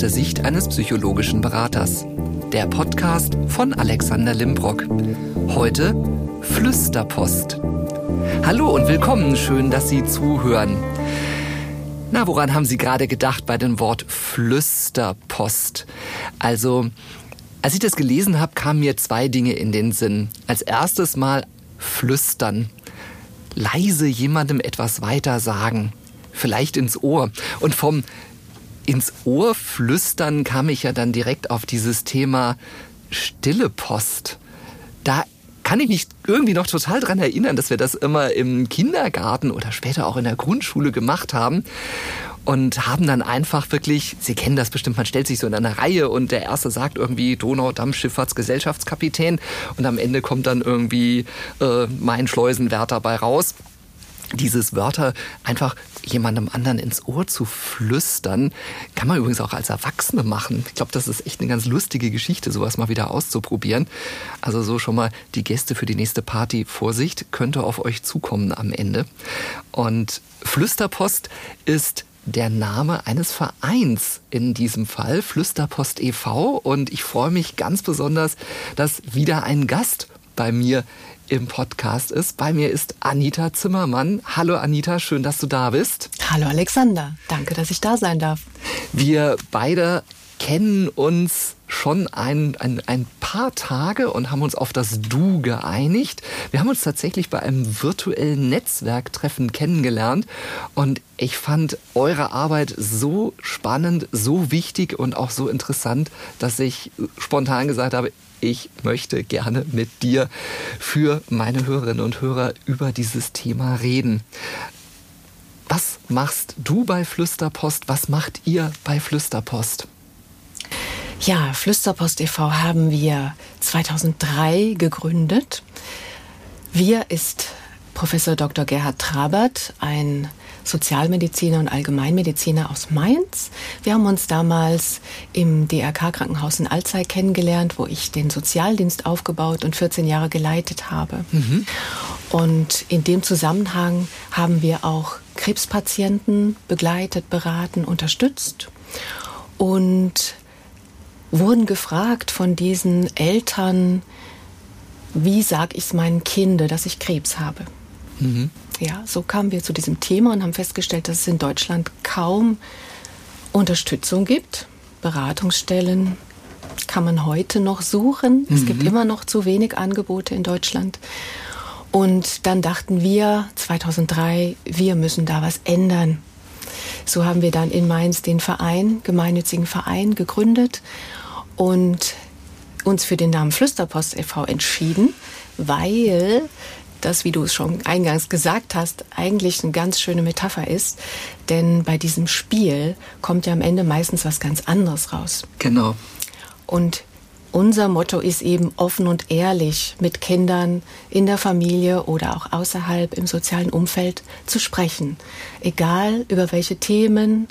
der Sicht eines psychologischen Beraters. Der Podcast von Alexander Limbrock. Heute Flüsterpost. Hallo und willkommen, schön, dass Sie zuhören. Na, woran haben Sie gerade gedacht bei dem Wort Flüsterpost? Also, als ich das gelesen habe, kamen mir zwei Dinge in den Sinn. Als erstes mal flüstern. Leise jemandem etwas weiter sagen vielleicht ins Ohr. Und vom ins Ohr flüstern kam ich ja dann direkt auf dieses Thema stille Post. Da kann ich mich irgendwie noch total dran erinnern, dass wir das immer im Kindergarten oder später auch in der Grundschule gemacht haben und haben dann einfach wirklich, Sie kennen das bestimmt, man stellt sich so in einer Reihe und der Erste sagt irgendwie Donaudampfschifffahrtsgesellschaftskapitän und am Ende kommt dann irgendwie äh, mein Schleusenwärter bei raus dieses Wörter einfach jemandem anderen ins Ohr zu flüstern, kann man übrigens auch als Erwachsene machen. Ich glaube, das ist echt eine ganz lustige Geschichte, sowas mal wieder auszuprobieren. Also so schon mal die Gäste für die nächste Party. Vorsicht, könnte auf euch zukommen am Ende. Und Flüsterpost ist der Name eines Vereins in diesem Fall, Flüsterpost e.V. Und ich freue mich ganz besonders, dass wieder ein Gast bei mir im Podcast ist. Bei mir ist Anita Zimmermann. Hallo Anita, schön, dass du da bist. Hallo Alexander, danke, dass ich da sein darf. Wir beide kennen uns schon ein, ein, ein paar Tage und haben uns auf das Du geeinigt. Wir haben uns tatsächlich bei einem virtuellen Netzwerktreffen kennengelernt und ich fand eure Arbeit so spannend, so wichtig und auch so interessant, dass ich spontan gesagt habe, ich möchte gerne mit dir für meine Hörerinnen und Hörer über dieses Thema reden. Was machst du bei Flüsterpost? Was macht ihr bei Flüsterpost? Ja, Flüsterpost e.V. haben wir 2003 gegründet. Wir ist Professor Dr. Gerhard Trabert, ein Sozialmediziner und Allgemeinmediziner aus Mainz. Wir haben uns damals im DRK-Krankenhaus in Alzey kennengelernt, wo ich den Sozialdienst aufgebaut und 14 Jahre geleitet habe. Mhm. Und in dem Zusammenhang haben wir auch Krebspatienten begleitet, beraten, unterstützt und wurden gefragt von diesen Eltern, wie sage ich es meinen Kindern, dass ich Krebs habe. Mhm. Ja, so kamen wir zu diesem Thema und haben festgestellt, dass es in Deutschland kaum Unterstützung gibt. Beratungsstellen kann man heute noch suchen. Mhm. Es gibt mhm. immer noch zu wenig Angebote in Deutschland. Und dann dachten wir 2003, wir müssen da was ändern. So haben wir dann in Mainz den Verein, gemeinnützigen Verein gegründet und uns für den Namen Flüsterpost e.V. entschieden, weil das, wie du es schon eingangs gesagt hast, eigentlich eine ganz schöne Metapher ist. Denn bei diesem Spiel kommt ja am Ende meistens was ganz anderes raus. Genau. Und unser Motto ist eben offen und ehrlich mit Kindern in der Familie oder auch außerhalb im sozialen Umfeld zu sprechen. Egal über welche Themen,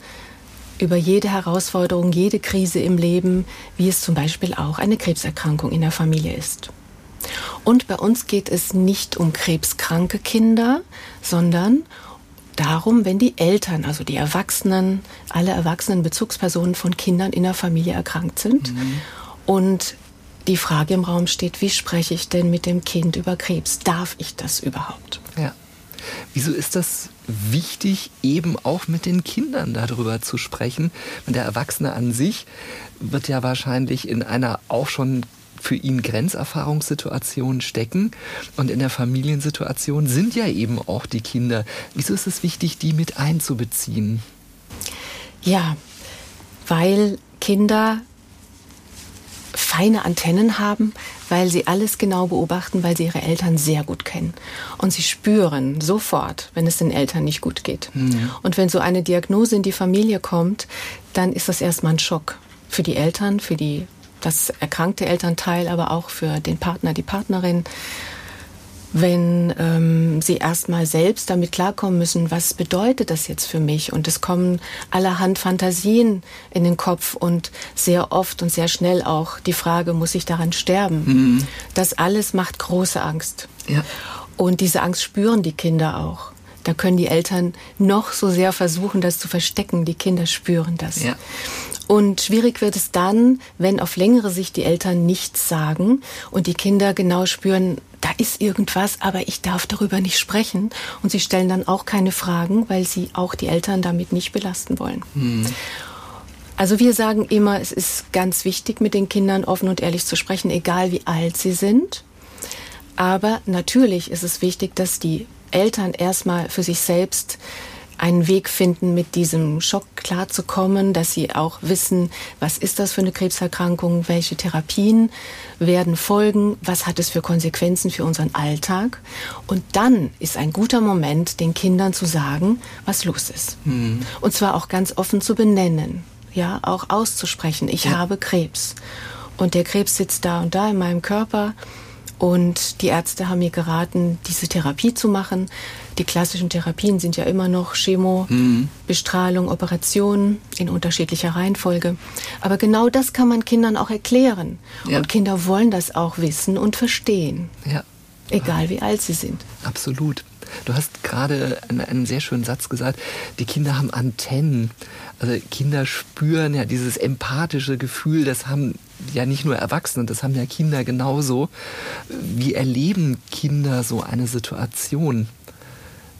über jede Herausforderung, jede Krise im Leben, wie es zum Beispiel auch eine Krebserkrankung in der Familie ist. Und bei uns geht es nicht um krebskranke Kinder, sondern darum, wenn die Eltern, also die Erwachsenen, alle erwachsenen Bezugspersonen von Kindern in der Familie erkrankt sind. Mhm. Und die Frage im Raum steht, wie spreche ich denn mit dem Kind über Krebs? Darf ich das überhaupt? Wieso ist das wichtig, eben auch mit den Kindern darüber zu sprechen? Der Erwachsene an sich wird ja wahrscheinlich in einer auch schon für ihn Grenzerfahrungssituationen stecken. Und in der Familiensituation sind ja eben auch die Kinder. Wieso ist es wichtig, die mit einzubeziehen? Ja, weil Kinder feine Antennen haben, weil sie alles genau beobachten, weil sie ihre Eltern sehr gut kennen. Und sie spüren sofort, wenn es den Eltern nicht gut geht. Mhm. Und wenn so eine Diagnose in die Familie kommt, dann ist das erstmal ein Schock für die Eltern, für die das erkrankte Elternteil, aber auch für den Partner, die Partnerin, wenn ähm, sie erstmal selbst damit klarkommen müssen, was bedeutet das jetzt für mich? Und es kommen allerhand Fantasien in den Kopf und sehr oft und sehr schnell auch die Frage, muss ich daran sterben? Mhm. Das alles macht große Angst. Ja. Und diese Angst spüren die Kinder auch. Da können die Eltern noch so sehr versuchen, das zu verstecken. Die Kinder spüren das. Ja. Und schwierig wird es dann, wenn auf längere Sicht die Eltern nichts sagen und die Kinder genau spüren, da ist irgendwas, aber ich darf darüber nicht sprechen. Und sie stellen dann auch keine Fragen, weil sie auch die Eltern damit nicht belasten wollen. Mhm. Also wir sagen immer, es ist ganz wichtig, mit den Kindern offen und ehrlich zu sprechen, egal wie alt sie sind. Aber natürlich ist es wichtig, dass die Eltern erstmal für sich selbst einen Weg finden, mit diesem Schock klarzukommen, dass sie auch wissen, was ist das für eine Krebserkrankung, welche Therapien werden folgen, was hat es für Konsequenzen für unseren Alltag. Und dann ist ein guter Moment, den Kindern zu sagen, was los ist. Mhm. Und zwar auch ganz offen zu benennen, ja, auch auszusprechen, ich ja. habe Krebs. Und der Krebs sitzt da und da in meinem Körper und die Ärzte haben mir geraten, diese Therapie zu machen. Die klassischen Therapien sind ja immer noch Chemo, mhm. Bestrahlung, Operationen in unterschiedlicher Reihenfolge. Aber genau das kann man Kindern auch erklären. Ja. Und Kinder wollen das auch wissen und verstehen. Ja. Egal wie alt sie sind. Absolut. Du hast gerade einen, einen, sehr schönen Satz gesagt, die Kinder haben Antennen. Also Kinder spüren ja dieses empathische Gefühl, das haben ja nicht nur Erwachsene, das haben ja Kinder genauso. Wie erleben Kinder so eine Situation?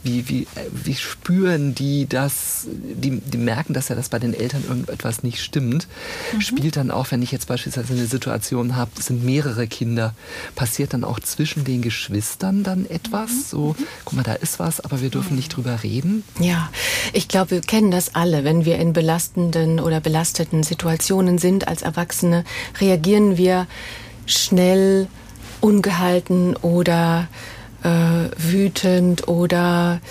Wie, wie, wie spüren die das? Die, die merken dass ja, dass bei den Eltern irgendetwas nicht stimmt. Mhm. Spielt dann auch, wenn ich jetzt beispielsweise eine Situation habe, es sind mehrere Kinder, passiert dann auch zwischen den Geschwistern dann etwas? Mhm. So, guck mal, da ist was, aber wir dürfen nicht drüber reden? Ja, ich glaube, wir kennen das alle. Wenn wir in belastenden oder belasteten Situationen sind als Erwachsene, reagieren wir schnell, ungehalten oder äh, wütend oder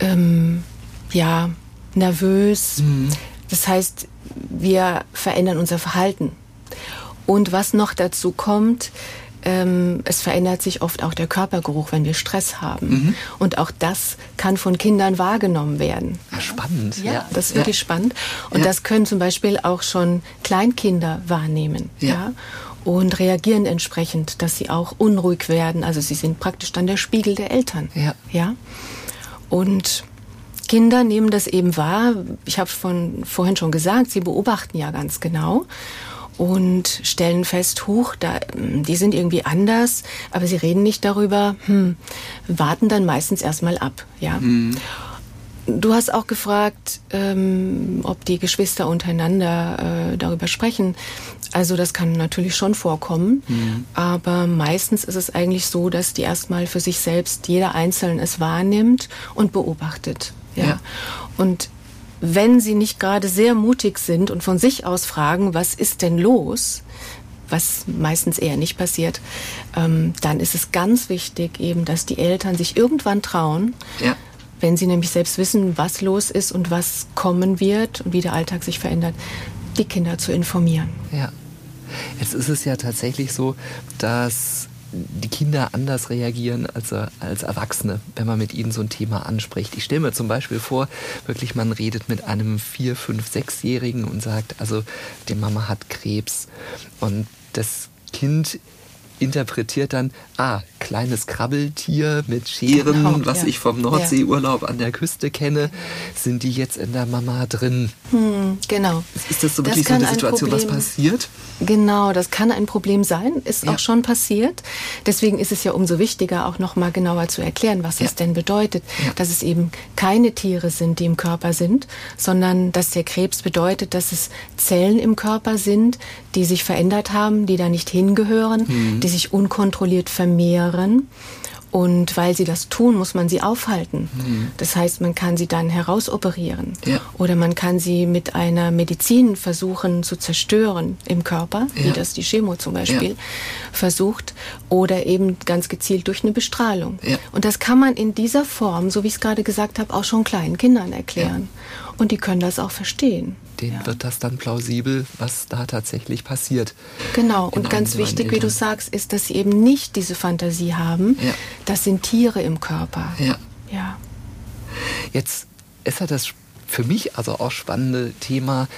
ähm, ja nervös. Mhm. Das heißt, wir verändern unser Verhalten. Und was noch dazu kommt, ähm, es verändert sich oft auch der Körpergeruch, wenn wir Stress haben. Mhm. Und auch das kann von Kindern wahrgenommen werden. Ja, spannend. Ja, ja. das ist wirklich ja. spannend. Und das können zum Beispiel auch schon Kleinkinder wahrnehmen. Ja und reagieren entsprechend, dass sie auch unruhig werden. Also sie sind praktisch dann der Spiegel der Eltern. Ja. ja? Und Kinder nehmen das eben wahr. Ich habe von vorhin schon gesagt, sie beobachten ja ganz genau und stellen fest, huch, da, die sind irgendwie anders, aber sie reden nicht darüber, hm, warten dann meistens erstmal ab, ja. Mhm. Du hast auch gefragt, ähm, ob die Geschwister untereinander äh, darüber sprechen. Also das kann natürlich schon vorkommen, mhm. aber meistens ist es eigentlich so, dass die erstmal für sich selbst jeder Einzelne es wahrnimmt und beobachtet. Ja. ja. Und wenn sie nicht gerade sehr mutig sind und von sich aus fragen, was ist denn los, was meistens eher nicht passiert, ähm, dann ist es ganz wichtig eben, dass die Eltern sich irgendwann trauen, ja wenn sie nämlich selbst wissen, was los ist und was kommen wird und wie der Alltag sich verändert, die Kinder zu informieren. Ja. Jetzt ist es ja tatsächlich so, dass die Kinder anders reagieren als, als Erwachsene, wenn man mit ihnen so ein Thema anspricht. Ich stelle mir zum Beispiel vor, wirklich man redet mit einem vier, fünf, sechsjährigen und sagt, also die Mama hat Krebs und das Kind interpretiert dann, ah, kleines Krabbeltier mit Scheren, genau, was ja. ich vom Nordseeurlaub ja. an der Küste kenne, sind die jetzt in der Mama drin? Hm, genau. Ist das so wirklich das so eine Situation, was passiert? Genau, das kann ein Problem sein, ist ja. auch schon passiert. Deswegen ist es ja umso wichtiger, auch noch mal genauer zu erklären, was das denn bedeutet, dass es eben keine Tiere sind, die im Körper sind, sondern dass der Krebs bedeutet, dass es Zellen im Körper sind, die sich verändert haben, die da nicht hingehören, mhm. die sich unkontrolliert vermehren. Und weil sie das tun, muss man sie aufhalten. Mhm. Das heißt, man kann sie dann herausoperieren. Ja. Oder man kann sie mit einer Medizin versuchen zu zerstören im Körper, ja. wie das die Chemo zum Beispiel ja. versucht. Oder eben ganz gezielt durch eine Bestrahlung. Und das kann man in dieser Form, so wie ich es gerade gesagt habe, auch schon kleinen Kindern erklären. Und die können das auch verstehen denen ja. wird das dann plausibel, was da tatsächlich passiert. Genau, und ganz wichtig, wie du sagst, ist, dass sie eben nicht diese Fantasie haben, ja. das sind Tiere im Körper. Ja. ja. Jetzt ist ja das für mich also auch spannende Thema,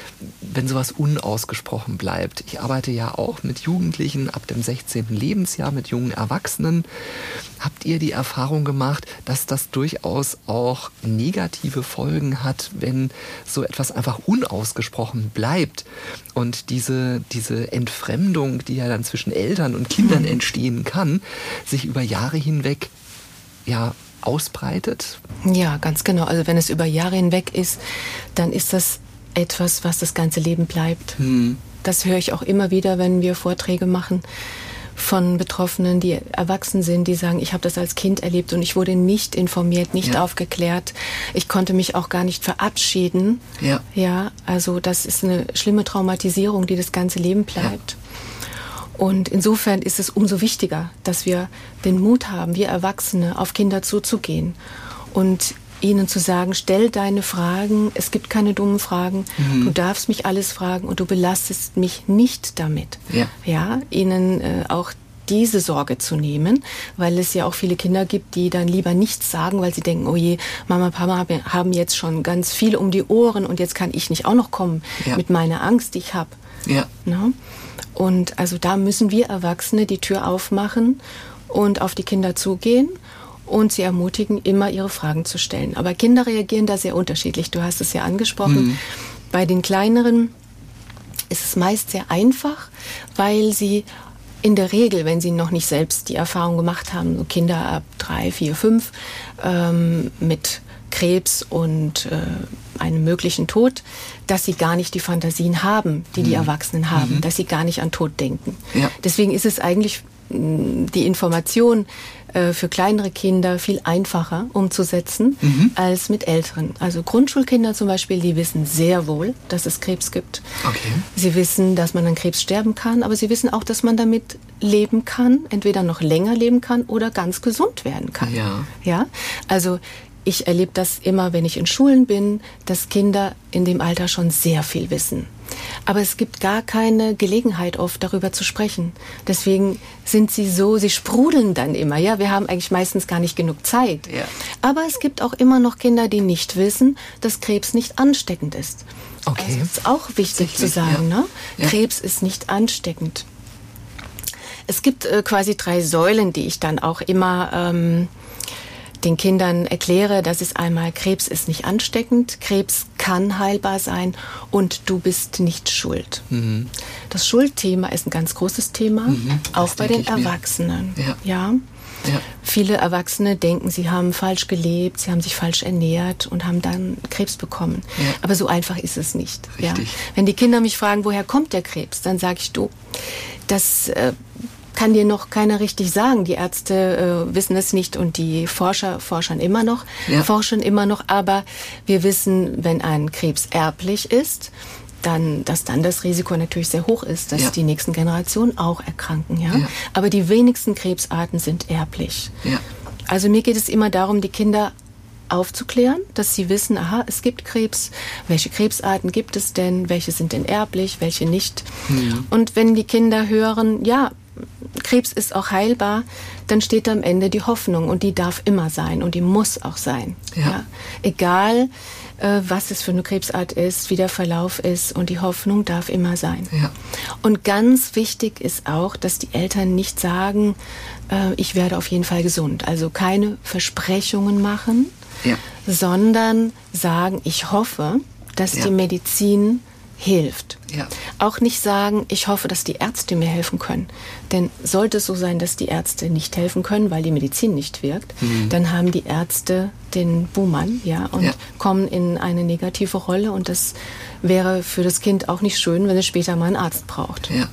wenn sowas unausgesprochen bleibt. Ich arbeite ja auch mit Jugendlichen ab dem 16. Lebensjahr, mit jungen Erwachsenen. Habt ihr die Erfahrung gemacht, dass das durchaus auch negative Folgen hat, wenn so etwas einfach unausgesprochen bleibt und diese, diese Entfremdung, die ja dann zwischen Eltern und Kindern entstehen kann, sich über Jahre hinweg ja ausbreitet? Ja, ganz genau. Also wenn es über Jahre hinweg ist, dann ist das etwas, was das ganze Leben bleibt. Hm. Das höre ich auch immer wieder, wenn wir Vorträge machen von Betroffenen, die erwachsen sind, die sagen, ich habe das als Kind erlebt und ich wurde nicht informiert, nicht ja. aufgeklärt. Ich konnte mich auch gar nicht verabschieden. Ja. Ja, also das ist eine schlimme Traumatisierung, die das ganze Leben bleibt. Ja. Und insofern ist es umso wichtiger, dass wir den Mut haben, wir Erwachsene auf Kinder zuzugehen und ihnen zu sagen, stell deine Fragen, es gibt keine dummen Fragen, mhm. du darfst mich alles fragen und du belastest mich nicht damit. Ja, ja ihnen äh, auch diese Sorge zu nehmen, weil es ja auch viele Kinder gibt, die dann lieber nichts sagen, weil sie denken, oh je, Mama, Papa haben jetzt schon ganz viel um die Ohren und jetzt kann ich nicht auch noch kommen ja. mit meiner Angst, die ich habe. Ja. No? Und also da müssen wir Erwachsene die Tür aufmachen und auf die Kinder zugehen und sie ermutigen, immer ihre Fragen zu stellen. Aber Kinder reagieren da sehr unterschiedlich. Du hast es ja angesprochen. Mhm. Bei den kleineren ist es meist sehr einfach, weil sie in der Regel, wenn sie noch nicht selbst die Erfahrung gemacht haben, so Kinder ab drei, vier, fünf ähm, mit Krebs und äh, einem möglichen Tod, dass sie gar nicht die Fantasien haben, die mhm. die Erwachsenen haben, mhm. dass sie gar nicht an Tod denken. Ja. Deswegen ist es eigentlich mm, die Information äh, für kleinere Kinder viel einfacher umzusetzen mhm. als mit älteren. Also Grundschulkinder zum Beispiel, die wissen sehr wohl, dass es Krebs gibt. Okay. Sie wissen, dass man an Krebs sterben kann, aber sie wissen auch, dass man damit leben kann, entweder noch länger leben kann oder ganz gesund werden kann. Ja. Ja. Also ich erlebe das immer, wenn ich in Schulen bin, dass Kinder in dem Alter schon sehr viel wissen. Aber es gibt gar keine Gelegenheit oft darüber zu sprechen. Deswegen sind sie so, sie sprudeln dann immer. Ja, wir haben eigentlich meistens gar nicht genug Zeit. Ja. Aber es gibt auch immer noch Kinder, die nicht wissen, dass Krebs nicht ansteckend ist. Okay. Das ist auch wichtig zu sagen. Ja. Ne? Ja. Krebs ist nicht ansteckend. Es gibt äh, quasi drei Säulen, die ich dann auch immer ähm, den Kindern erkläre, dass es einmal Krebs ist nicht ansteckend, Krebs kann heilbar sein und du bist nicht schuld. Mhm. Das Schuldthema ist ein ganz großes Thema, mhm, auch bei den Erwachsenen. Ja. ja. Ja. Viele Erwachsene denken, sie haben falsch gelebt, sie haben sich falsch ernährt und haben dann Krebs bekommen. Ja. Aber so einfach ist es nicht. Ja. Wenn die Kinder mich fragen, woher kommt der Krebs, dann sage ich, du, das äh, kann dir noch keiner richtig sagen. Die Ärzte äh, wissen es nicht und die Forscher forschen immer noch, ja. forschen immer noch. Aber wir wissen, wenn ein Krebs erblich ist, dann, dass dann das Risiko natürlich sehr hoch ist, dass ja. die nächsten Generationen auch erkranken. Ja? ja? Aber die wenigsten Krebsarten sind erblich. Ja. Also mir geht es immer darum, die Kinder aufzuklären, dass sie wissen, aha, es gibt Krebs, welche Krebsarten gibt es denn, welche sind denn erblich, welche nicht. Mhm. Und wenn die Kinder hören, ja, Krebs ist auch heilbar, dann steht am Ende die Hoffnung und die darf immer sein und die muss auch sein. Ja. ja. Egal, äh, was es für eine Krebsart ist, wie der Verlauf ist und die Hoffnung darf immer sein. Ja. Und ganz wichtig ist auch, dass die Eltern nicht sagen, äh, ich werde auf jeden Fall gesund. Also keine Versprechungen machen, ja. sondern sagen, ich hoffe, dass die Medizin hilft. Ja. Auch nicht sagen, ich hoffe, dass die Ärzte mir helfen können. Denn sollte es so sein, dass die Ärzte nicht helfen können, weil die Medizin nicht wirkt, mhm. dann haben die Ärzte den Buhmann, ja, und ja. kommen in eine negative Rolle. Und das wäre für das Kind auch nicht schön, wenn es später mal einen Arzt braucht. Ja.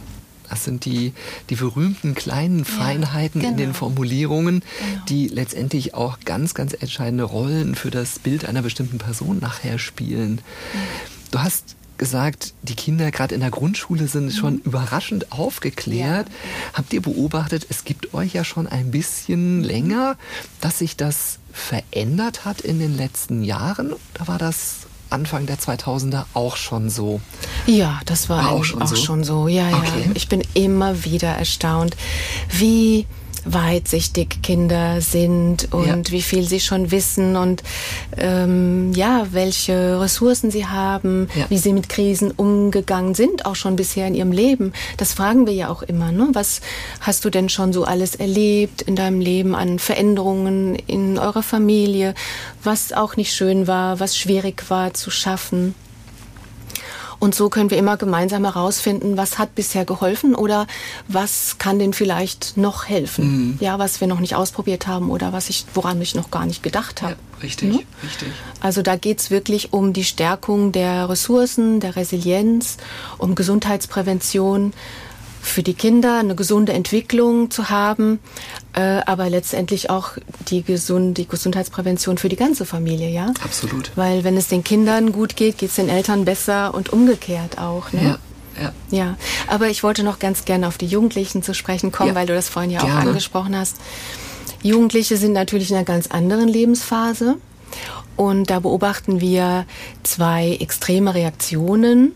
Das sind die, die berühmten kleinen Feinheiten ja, genau. in den genau. Formulierungen, genau. die letztendlich auch ganz, ganz entscheidende Rollen für das Bild einer bestimmten Person nachher spielen. Du hast gesagt, die Kinder gerade in der Grundschule sind mhm. schon überraschend aufgeklärt. Ja. Habt ihr beobachtet, es gibt euch ja schon ein bisschen länger, dass sich das verändert hat in den letzten Jahren? Da war das Anfang der 2000er auch schon so? Ja, das war, war auch, schon, auch so? schon, so? Ja, ja. Okay. Ich bin immer wieder erstaunt, wie weitsichtig Kinder sind und ja. wie viel sie schon wissen und ähm, ja, welche Ressourcen sie haben, ja. wie sie mit Krisen umgegangen sind, auch schon bisher in ihrem Leben. Das fragen wir ja auch immer. Ne? Was hast du denn schon so alles erlebt in deinem Leben an Veränderungen in eurer Familie, was auch nicht schön war, was schwierig war zu schaffen? Und so können wir immer gemeinsam herausfinden, was hat bisher geholfen oder was kann denn vielleicht noch helfen. Mhm. Ja, was wir noch nicht ausprobiert haben oder was ich, woran ich noch gar nicht gedacht habe. Ja, richtig, mhm. richtig. Also da geht es wirklich um die Stärkung der Ressourcen, der Resilienz, um Gesundheitsprävention, für die Kinder eine gesunde Entwicklung zu haben, äh, aber letztendlich auch die, gesund, die Gesundheitsprävention für die ganze Familie, ja? Absolut. Weil wenn es den Kindern gut geht, geht es den Eltern besser und umgekehrt auch. Ne? Ja. Ja. ja, aber ich wollte noch ganz gerne auf die Jugendlichen zu sprechen kommen, ja. weil du das vorhin ja gerne. auch angesprochen hast. Jugendliche sind natürlich in einer ganz anderen Lebensphase und da beobachten wir zwei extreme Reaktionen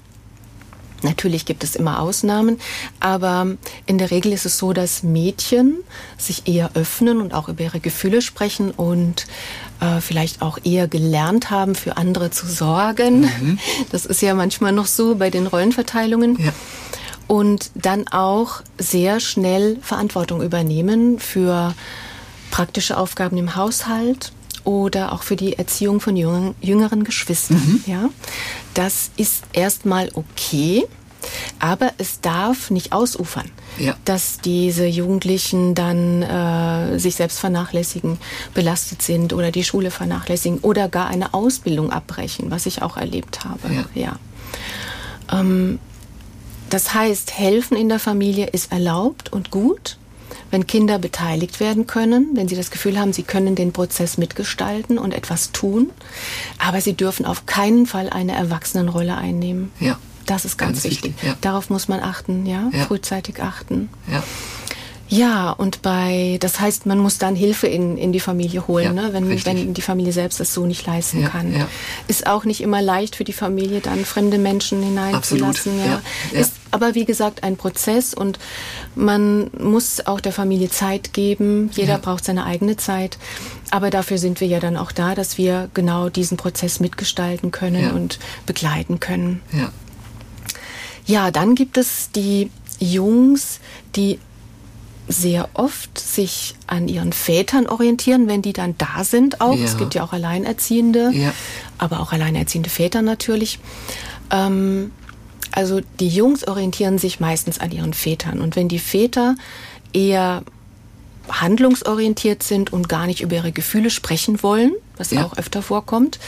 Natürlich gibt es immer Ausnahmen, aber in der Regel ist es so, dass Mädchen sich eher öffnen und auch über ihre Gefühle sprechen und äh, vielleicht auch eher gelernt haben, für andere zu sorgen. Mhm. Das ist ja manchmal noch so bei den Rollenverteilungen. Ja. Und dann auch sehr schnell Verantwortung übernehmen für praktische Aufgaben im Haushalt oder auch für die Erziehung von jüngeren Geschwistern. Mhm. Ja, das ist erstmal okay. Aber es darf nicht ausufern, ja. dass diese Jugendlichen dann äh, sich selbst vernachlässigen, belastet sind oder die Schule vernachlässigen oder gar eine Ausbildung abbrechen, was ich auch erlebt habe. Ja. ja. Ähm, das heißt, helfen in der Familie ist erlaubt und gut wenn Kinder beteiligt werden können, wenn sie das Gefühl haben, sie können den Prozess mitgestalten und etwas tun, aber sie dürfen auf keinen Fall eine Erwachsenenrolle einnehmen. Ja. Das ist ganz, ganz wichtig. wichtig ja. Darauf muss man achten, ja? ja. frühzeitig achten. Ja. Ja, und bei, das heißt, man muss dann Hilfe in, in die Familie holen, ja, ne? wenn, wenn die Familie selbst es so nicht leisten ja, kann. Ja. Ist auch nicht immer leicht für die Familie, dann fremde Menschen hineinzulassen. Ja. Ist aber wie gesagt ein Prozess und man muss auch der Familie Zeit geben. Jeder braucht seine eigene Zeit. Aber dafür sind wir ja dann auch da, dass wir genau diesen Prozess mitgestalten können und begleiten können. Ja. Ja, dann gibt es die Jungs, die sehr oft sich an ihren Vätern orientieren, wenn die dann da sind auch. Ja. Es gibt ja auch Alleinerziehende, ja. aber auch alleinerziehende Väter natürlich. Ähm, also die Jungs orientieren sich meistens an ihren Vätern. Und wenn die Väter eher handlungsorientiert sind und gar nicht über ihre Gefühle sprechen wollen, was ja auch öfter vorkommt,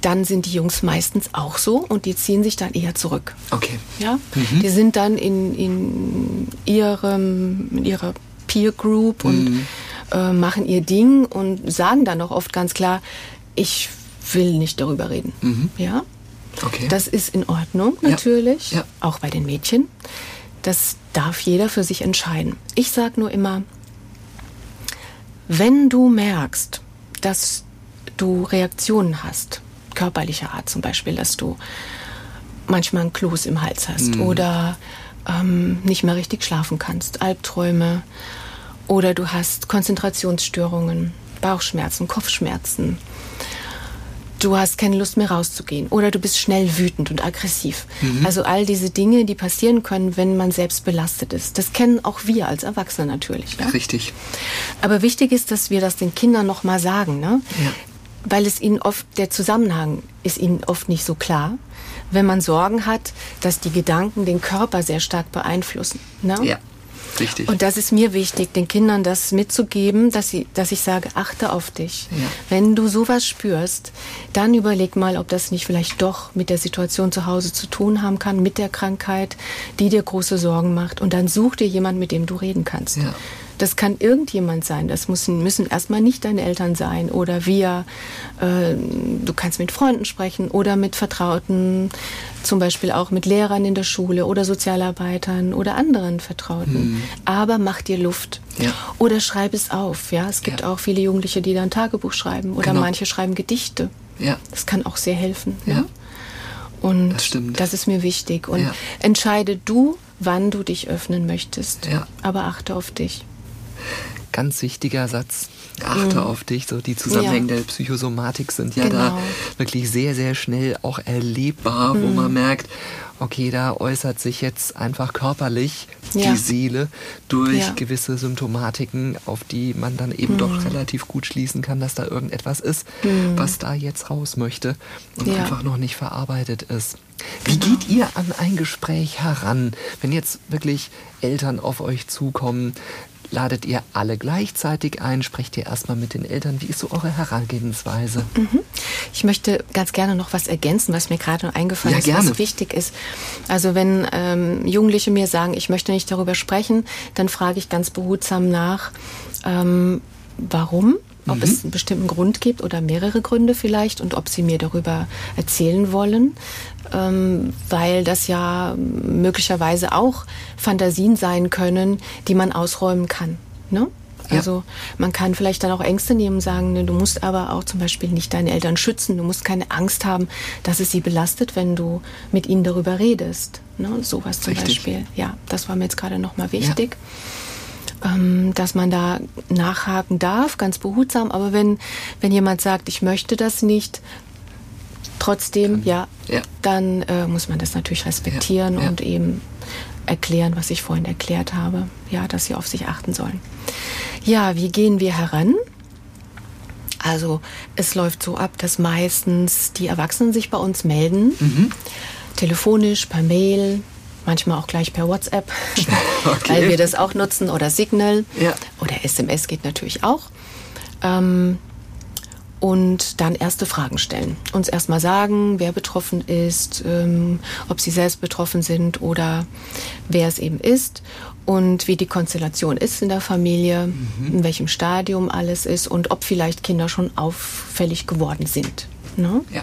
dann sind die Jungs meistens auch so und die ziehen sich dann eher zurück. Okay. Ja, mhm. die sind dann in, in ihrem in ihrer Peer Group und mhm. äh, machen ihr Ding und sagen dann auch oft ganz klar, ich will nicht darüber reden. Mhm. Ja. Okay. Das ist in Ordnung natürlich, ja. Ja. auch bei den Mädchen. Das darf jeder für sich entscheiden. Ich sage nur immer, wenn du merkst, dass du Reaktionen hast, körperlicher Art zum Beispiel, dass du manchmal ein Kloß im Hals hast mhm. oder ähm, nicht mehr richtig schlafen kannst, Albträume oder du hast Konzentrationsstörungen, Bauchschmerzen, Kopfschmerzen. Du hast keine Lust mehr rauszugehen oder du bist schnell wütend und aggressiv. Mhm. Also all diese Dinge, die passieren können, wenn man selbst belastet ist. Das kennen auch wir als Erwachsene natürlich. Ja? Richtig. Aber wichtig ist, dass wir das den Kindern noch mal sagen. Ne? Ja weil es ihnen oft, der Zusammenhang ist ihnen oft nicht so klar, wenn man Sorgen hat, dass die Gedanken den Körper sehr stark beeinflussen. Ne? Ja. Richtig. Und das ist mir wichtig, den Kindern das mitzugeben, dass, sie, dass ich sage, achte auf dich. Ja. Wenn du sowas spürst, dann überleg mal, ob das nicht vielleicht doch mit der Situation zu Hause zu tun haben kann, mit der Krankheit, die dir große Sorgen macht. Und dann such dir jemand, mit dem du reden kannst. Ja. Das kann irgendjemand sein. Das müssen, müssen erstmal nicht deine Eltern sein oder wir. Äh, du kannst mit Freunden sprechen oder mit Vertrauten, zum Beispiel auch mit Lehrern in der Schule oder Sozialarbeitern oder anderen Vertrauten. Mhm. Aber mach dir Luft. Ja. Oder schreib es auf. Ja, es gibt ja. auch viele Jugendliche, die dann Tagebuch schreiben oder genau. manche schreiben Gedichte. Ja. Das kann auch sehr helfen. Ja. ja? Und das, das, ist mir wichtig. Und entscheide du, wann du dich öffnen möchtest. Ja. Aber achte auf dich. Ganz wichtiger Satz. Achte mhm. auf dich. So die Zusammenhänge ja. der Psychosomatik sind ja genau. da wirklich sehr, sehr schnell auch erlebbar, mhm. wo man merkt, okay, da äußert sich jetzt einfach körperlich ja. die Seele durch ja. gewisse Symptomatiken, auf die man dann eben mhm. doch relativ gut schließen kann, dass da irgendetwas ist, mhm. was da jetzt raus möchte und einfach noch nicht verarbeitet ist. Wie genau. geht ihr an ein Gespräch heran, wenn jetzt wirklich Eltern auf euch zukommen? Ladet ihr alle gleichzeitig ein? Sprecht ihr erstmal mit den Eltern? Wie ist so eure Herangehensweise? Mhm. Ich möchte ganz gerne noch was ergänzen, was mir gerade eingefallen ja, ist, gerne. was wichtig ist. Also wenn ähm, Jugendliche mir sagen, ich möchte nicht darüber sprechen, dann frage ich ganz behutsam nach, ähm, warum ob mhm. es einen bestimmten Grund gibt oder mehrere Gründe vielleicht und ob sie mir darüber erzählen wollen, ähm, weil das ja möglicherweise auch Fantasien sein können, die man ausräumen kann. Ne? Also man kann vielleicht dann auch Ängste nehmen und sagen, ne, du musst aber auch zum Beispiel nicht deine Eltern schützen, du musst keine Angst haben, dass es sie belastet, wenn du mit ihnen darüber redest. Ne? Sowas zum Richtig. Beispiel. Ja, das war mir jetzt gerade nochmal wichtig. Ja ähm, dass man da nachhaken darf, ganz behutsam. Aber wenn, wenn jemand sagt, ich möchte das nicht, trotzdem, ja, ja, dann äh, muss man das natürlich respektieren ja, ja. und eben erklären, was ich vorhin erklärt habe. Ja, dass sie auf sich achten sollen. Ja, wie gehen wir heran? Also es läuft so ab, dass meistens die Erwachsenen sich bei uns melden, mhm. telefonisch, per Mail, manchmal auch gleich per WhatsApp, okay. weil wir das auch nutzen oder Signal ja. oder SMS geht natürlich auch. Ähm, und dann erste Fragen stellen. Uns erstmal sagen, wer betroffen ist, ähm, ob sie selbst betroffen sind oder wer es eben ist und wie die Konstellation ist in der Familie, mhm. in welchem Stadium alles ist und ob vielleicht Kinder schon auffällig geworden sind. Ne? Ja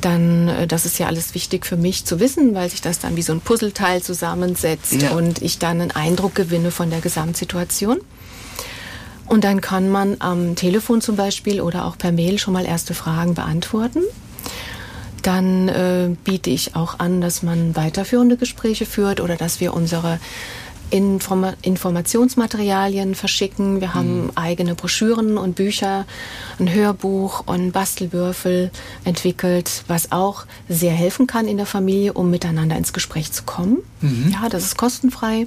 dann, äh, das ist ja alles wichtig für mich zu wissen, weil sich das dann wie so ein Puzzleteil zusammensetzt ja. und ich dann einen Eindruck gewinne von der Gesamtsituation. Und dann kann man am Telefon zum Beispiel oder auch per Mail schon mal erste Fragen beantworten. Dann äh, biete ich auch an, dass man weiterführende Gespräche führt oder dass wir unsere Inform Informationsmaterialien verschicken. Wir haben mhm. eigene Broschüren und Bücher, ein Hörbuch und Bastelwürfel entwickelt, was auch sehr helfen kann in der Familie, um miteinander ins Gespräch zu kommen. Mhm. Ja, das ist kostenfrei.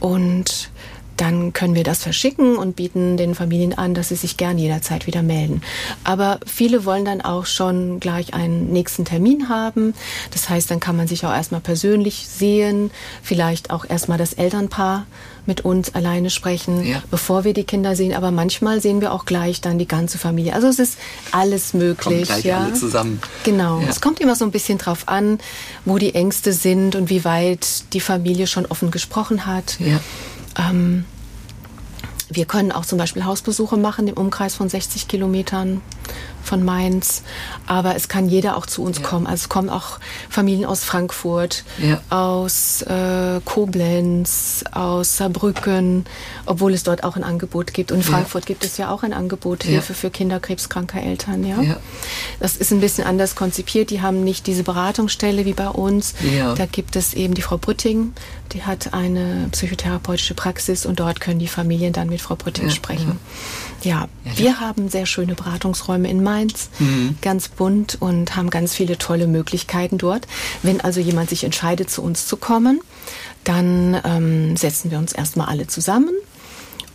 Und dann können wir das verschicken und bieten den Familien an, dass sie sich gern jederzeit wieder melden. Aber viele wollen dann auch schon gleich einen nächsten Termin haben. Das heißt, dann kann man sich auch erstmal persönlich sehen, vielleicht auch erstmal das Elternpaar mit uns alleine sprechen, ja. bevor wir die Kinder sehen. Aber manchmal sehen wir auch gleich dann die ganze Familie. Also es ist alles möglich. Kommt gleich ja. alle zusammen. Genau. Ja. Es kommt immer so ein bisschen drauf an, wo die Ängste sind und wie weit die Familie schon offen gesprochen hat. Ja. Ähm, wir können auch zum Beispiel Hausbesuche machen im Umkreis von 60 Kilometern von Mainz. Aber es kann jeder auch zu uns ja. kommen. Also es kommen auch Familien aus Frankfurt, ja. aus äh, Koblenz, aus Saarbrücken, obwohl es dort auch ein Angebot gibt. Und in Frankfurt ja. gibt es ja auch ein Angebot, Hilfe für kinderkrebskranke Eltern. Ja? Das ist ein bisschen anders konzipiert. Die haben nicht diese Beratungsstelle wie bei uns. Da gibt es eben die Frau Brütting, die hat eine psychotherapeutische Praxis und dort können die Familien dann mit Frau Brütting sprechen. Ja, wir haben sehr schöne Beratungsräume in Mainz, mhm. ganz bunt und haben ganz viele tolle Möglichkeiten dort. Wenn also jemand sich entscheidet, zu uns zu kommen, dann ähm, setzen wir uns erstmal alle zusammen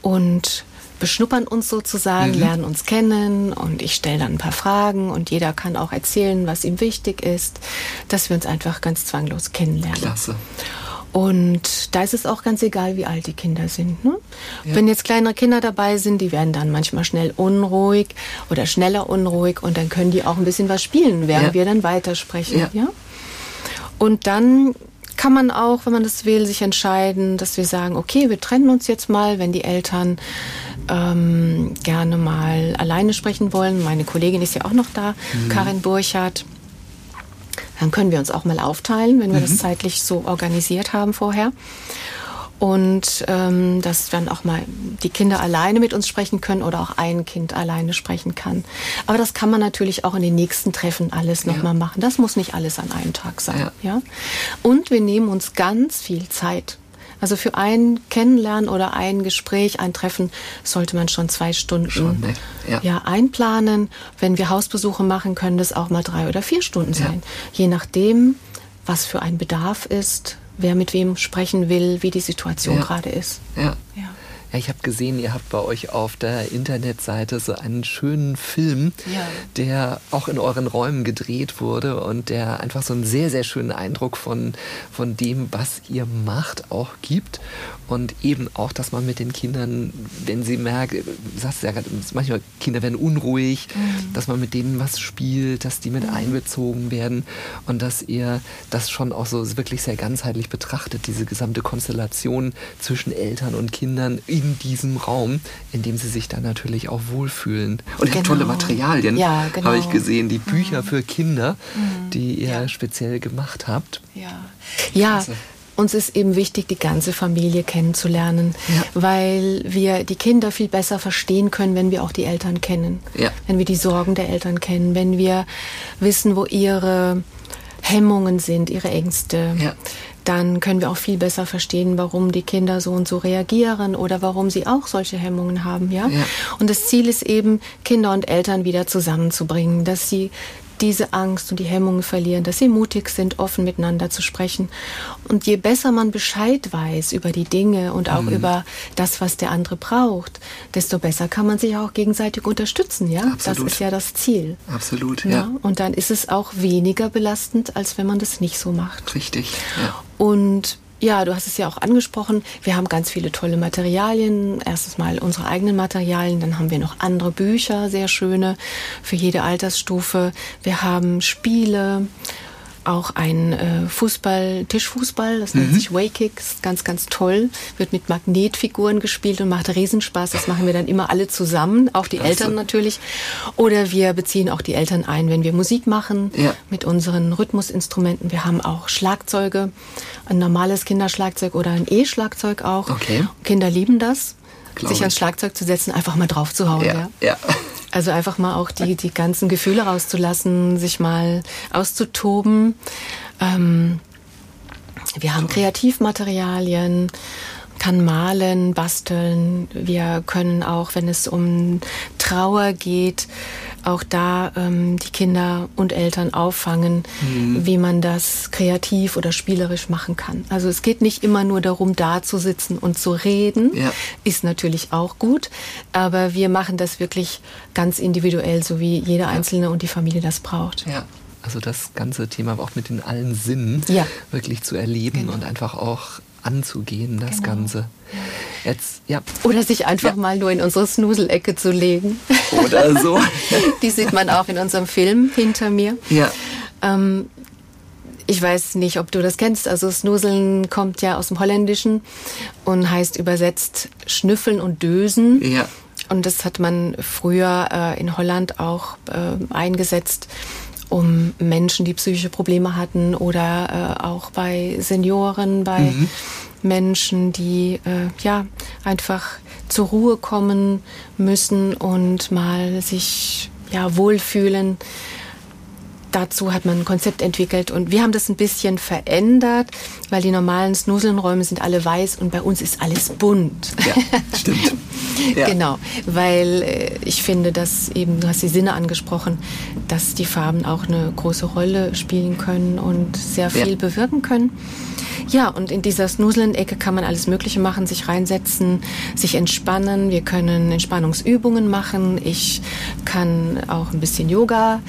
und beschnuppern uns sozusagen, mhm. lernen uns kennen und ich stelle dann ein paar Fragen und jeder kann auch erzählen, was ihm wichtig ist, dass wir uns einfach ganz zwanglos kennenlernen. Klasse. Und da ist es auch ganz egal, wie alt die Kinder sind. Ne? Ja. Wenn jetzt kleinere Kinder dabei sind, die werden dann manchmal schnell unruhig oder schneller unruhig und dann können die auch ein bisschen was spielen, während ja. wir dann weitersprechen. Ja. ja? Und dann kann man auch, wenn man das will, sich entscheiden, dass wir sagen, okay, wir trennen uns jetzt mal, wenn die Eltern ähm, gerne mal alleine sprechen wollen. Meine Kollegin ist ja auch noch da, mhm. Karin Burchardt. Dann können wir uns auch mal aufteilen, wenn wir mhm. das zeitlich so organisiert haben vorher. Und ähm, dass dann auch mal die Kinder alleine mit uns sprechen können oder auch ein Kind alleine sprechen kann. Aber das kann man natürlich auch in den nächsten Treffen alles ja. nochmal machen. Das muss nicht alles an einem Tag sein. Ja. ja. Und wir nehmen uns ganz viel Zeit. Also für ein Kennenlernen oder ein Gespräch, ein Treffen sollte man schon zwei Stunden Schon, ne? ja. Ja. einplanen. Wenn wir Hausbesuche machen, können das auch mal drei oder vier Stunden sein. Je nachdem, was für ein Bedarf ist, wer mit wem sprechen will, wie die Situation Ja. gerade ist. Ja. Ja. Ja, ich habe gesehen, ihr habt bei euch auf der Internetseite so einen schönen Film, Ja. der auch in euren Räumen gedreht wurde und der einfach so einen sehr, sehr schönen Eindruck von, von dem, was ihr macht, auch gibt. Und eben auch, dass man mit den Kindern, wenn sie merkt, du sagst ja gerade, manchmal Kinder werden unruhig, dass man mit denen was spielt, dass die mit einbezogen werden und dass ihr das schon auch so wirklich sehr ganzheitlich betrachtet, diese gesamte Konstellation zwischen Eltern und Kindern in diesem Raum, in dem sie sich dann natürlich auch wohlfühlen. Und Genau. tolle Materialien, Ja, genau. habe ich gesehen, die Bücher für Kinder, die ihr Ja. speziell gemacht habt. Ja, ja Klasse. uns ist eben wichtig, die ganze Familie kennenzulernen, Ja. weil wir die Kinder viel besser verstehen können, wenn wir auch die Eltern kennen. Ja. Wenn wir die Sorgen der Eltern kennen, wenn wir wissen, wo ihre Hemmungen sind, ihre Ängste. Ja. Dann können wir auch viel besser verstehen, warum die Kinder so und so reagieren oder warum sie auch solche Hemmungen haben, ja? Ja. Und das Ziel ist eben, Kinder und Eltern wieder zusammenzubringen, dass sie diese Angst und die Hemmungen verlieren, dass sie mutig sind, offen miteinander zu sprechen. Und je besser man Bescheid weiß über die Dinge und Mhm. auch über das, was der andere braucht, desto besser kann man sich auch gegenseitig unterstützen, ja? Absolut. Das ist ja das Ziel. Absolut, Ja. ja. Und dann ist es auch weniger belastend, als wenn man das nicht so macht. Richtig. Ja. Und ja, du hast es ja auch angesprochen. Wir haben ganz viele tolle Materialien. Erstens mal unsere eigenen Materialien, dann haben wir noch andere Bücher, sehr schöne für jede Altersstufe. Wir haben Spiele, auch ein äh, Fußball, Tischfußball, das nennt sich Waykick, ist ganz, ganz toll. Wird mit Magnetfiguren gespielt und macht Riesenspaß. Das machen wir dann immer alle zusammen, auch die Klasse. Eltern natürlich. Oder wir beziehen auch die Eltern ein, wenn wir Musik machen Ja. mit unseren Rhythmusinstrumenten. Wir haben auch Schlagzeuge, ein normales Kinderschlagzeug oder ein E-Schlagzeug auch. Okay. Kinder lieben das, Sich ans ich. Schlagzeug zu setzen, einfach mal drauf zu hauen. Ja. Ja. ja. Also einfach mal auch die, die ganzen Gefühle rauszulassen, sich mal auszutoben. Ähm, wir haben Kreativmaterialien, kann malen, basteln. Wir können auch, wenn es um Trauer geht, auch da ähm, die Kinder und Eltern auffangen, wie man das kreativ oder spielerisch machen kann. Also es geht nicht immer nur darum, da zu sitzen und zu reden. Ja. Ist natürlich auch gut, aber wir machen das wirklich ganz individuell, so wie jeder Einzelne und die Familie das braucht. Ja. Also das ganze Thema auch mit den allen Sinnen Ja. wirklich zu erleben Genau. und einfach auch anzugehen, das Genau. Ganze. Jetzt, ja. Oder sich einfach Ja. mal nur in unsere Snuselecke zu legen. Oder so. Die sieht man auch in unserem Film hinter mir. ja. Ähm, ich weiß nicht, ob du das kennst. Also Snuseln kommt ja aus dem Holländischen und heißt übersetzt Schnüffeln und Dösen. Ja. Und das hat man früher äh, in Holland auch äh, eingesetzt, um Menschen, die psychische Probleme hatten oder äh, auch bei Senioren, bei Menschen, die äh, ja einfach zur Ruhe kommen müssen und mal sich ja wohlfühlen dazu hat man ein Konzept entwickelt und wir haben das ein bisschen verändert, weil die normalen Snuselnräume sind alle weiß und bei uns ist alles bunt. Ja, stimmt. Ja. Genau, weil äh, ich finde, dass eben, du hast die Sinne angesprochen, dass die Farben auch eine große Rolle spielen können und sehr viel Ja. bewirken können. Ja, und in dieser Snuselen-Ecke kann man alles Mögliche machen, sich reinsetzen, sich entspannen. Wir können Entspannungsübungen machen. Ich kann auch ein bisschen Yoga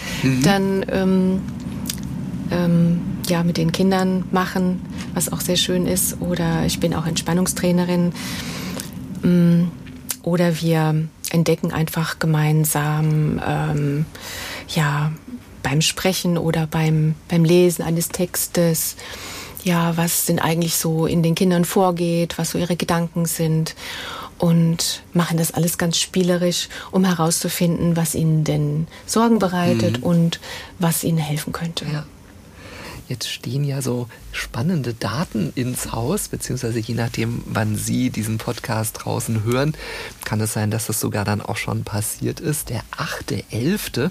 dann ähm, ähm, ja, mit den Kindern machen, was auch sehr schön ist. Oder ich bin auch Entspannungstrainerin. Mm, Oder wir entdecken einfach gemeinsam, ähm, ja, beim Sprechen oder beim, beim Lesen eines Textes, ja, was denn eigentlich so in den Kindern vorgeht, was so ihre Gedanken sind und machen das alles ganz spielerisch, um herauszufinden, was ihnen denn Sorgen bereitet und was ihnen helfen könnte. Ja. Jetzt stehen ja so spannende Daten ins Haus, beziehungsweise je nachdem, wann Sie diesen Podcast draußen hören, kann es sein, dass das sogar dann auch schon passiert ist. Der 8.11.,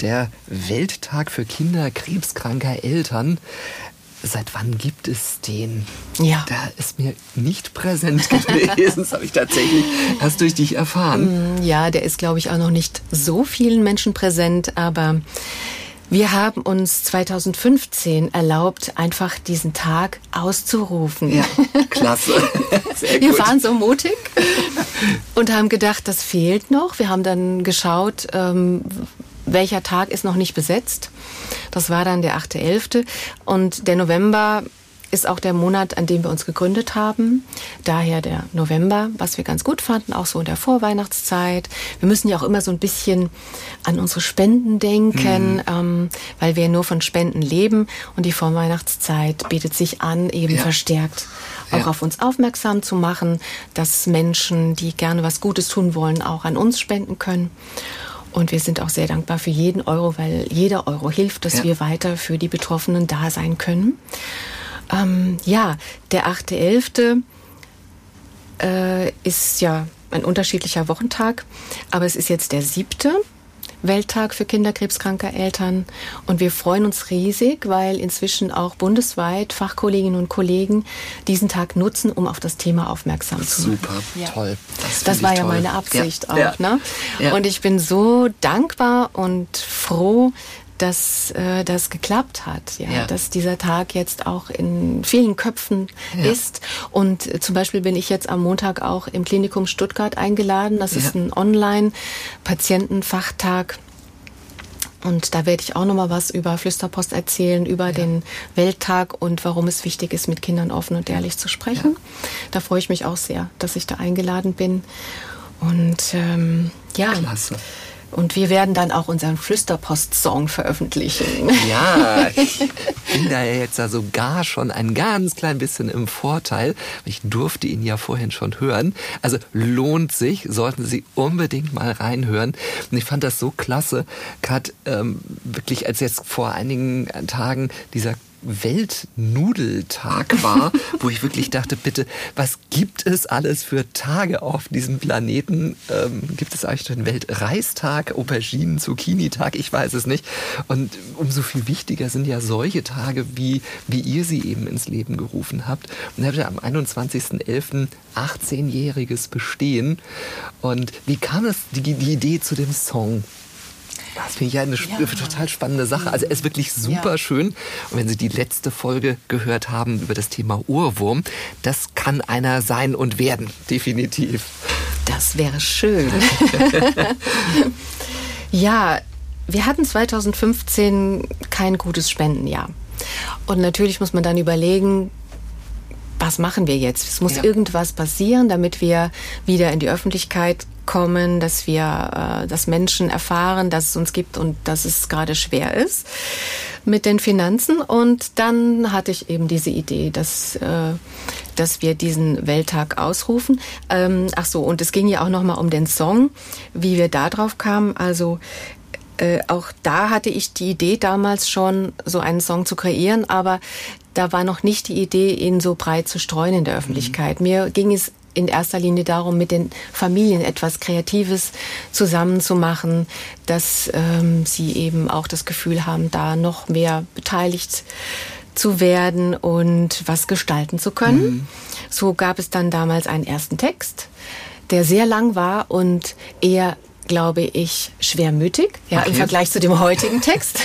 der Welttag für Kinder krebskranker Eltern. Seit wann gibt es den? Ja. Da ist mir nicht präsent gewesen. Das habe ich tatsächlich erst durch dich erfahren. Mm, ja, der ist, glaube ich, auch noch nicht so vielen Menschen präsent, aber wir haben uns 2015 erlaubt, einfach diesen Tag auszurufen. Ja, klasse. Sehr wir waren so mutig und haben gedacht, das fehlt noch. Wir haben dann geschaut, ähm, welcher Tag ist noch nicht besetzt. Das war dann der 8.11. Und der November ist auch der Monat, an dem wir uns gegründet haben. Daher der November, was wir ganz gut fanden, auch so in der Vorweihnachtszeit. Wir müssen ja auch immer so ein bisschen an unsere Spenden denken, mhm. ähm, weil wir nur von Spenden leben. Und die Vorweihnachtszeit bietet sich an, eben ja. verstärkt auch ja. auf uns aufmerksam zu machen, dass Menschen, die gerne was Gutes tun wollen, auch an uns spenden können. Und wir sind auch sehr dankbar für jeden Euro, weil jeder Euro hilft, dass ja. wir weiter für die Betroffenen da sein können. Ähm, ja, der 8.11. Äh, ist ja ein unterschiedlicher Wochentag, aber es ist jetzt der siebte. Welttag für kinderkrebskranke Eltern. Und wir freuen uns riesig, weil inzwischen auch bundesweit Fachkolleginnen und Kollegen diesen Tag nutzen, um auf das Thema aufmerksam zu machen. Super, ja. toll. Das, das war ja toll. meine Absicht ja. auch. Ja. Ne? Und ich bin so dankbar und froh, dass äh, das geklappt hat, ja, ja, dass dieser Tag jetzt auch in vielen Köpfen ja. ist. Und zum Beispiel bin ich jetzt am Montag auch im Klinikum Stuttgart eingeladen. Das ja. ist ein Online-Patientenfachtag. Und da werde ich auch nochmal was über Flüsterpost erzählen, über ja. den Welttag und warum es wichtig ist, mit Kindern offen und ehrlich zu sprechen. Ja. Da freue ich mich auch sehr, dass ich da eingeladen bin. Und ähm, ja. Klasse. Und wir werden dann auch unseren Flüsterpost-Song veröffentlichen. Ja, ich bin da jetzt ja sogar schon ein ganz klein bisschen im Vorteil. Ich durfte ihn ja vorhin schon hören. Also lohnt sich, sollten Sie unbedingt mal reinhören. Und ich fand das so klasse, Kat, ähm, wirklich als jetzt vor einigen Tagen dieser Weltnudeltag war, wo ich wirklich dachte, bitte, was gibt es alles für Tage auf diesem Planeten? Ähm, gibt es eigentlich den Weltreistag, Auberginen, Zucchini-Tag? Ich weiß es nicht. Und umso viel wichtiger sind ja solche Tage, wie, wie ihr sie eben ins Leben gerufen habt. Und ihr habt ja am 21.11. 18-jähriges Bestehen. Und wie kam es, die, die Idee zu dem Song? Das finde ich ja eine ja. total spannende Sache. Also er ist wirklich super ja. schön. Und wenn Sie die letzte Folge gehört haben über das Thema Urwurm, das kann einer sein und werden, definitiv. Das wäre schön. ja, wir hatten 2015 kein gutes Spendenjahr. Und natürlich muss man dann überlegen, was machen wir jetzt? Es muss ja. irgendwas passieren, damit wir wieder in die Öffentlichkeit kommen, dass wir, äh, dass Menschen erfahren, dass es uns gibt und dass es gerade schwer ist mit den Finanzen. Und dann hatte ich eben diese Idee, dass, äh, dass wir diesen Welttag ausrufen. Ähm, ach so, und es ging ja auch nochmal um den Song, wie wir da drauf kamen. Also äh, auch da hatte ich die Idee damals schon, so einen Song zu kreieren, aber da war noch nicht die Idee, ihn so breit zu streuen in der Öffentlichkeit. Mhm. Mir ging es in erster Linie darum, mit den Familien etwas Kreatives zusammenzumachen, dass ähm, sie eben auch das Gefühl haben, da noch mehr beteiligt zu werden und was gestalten zu können. Mhm. So gab es dann damals einen ersten Text, der sehr lang war und eher glaube ich, schwermütig, ja, okay. im Vergleich zu dem heutigen Text.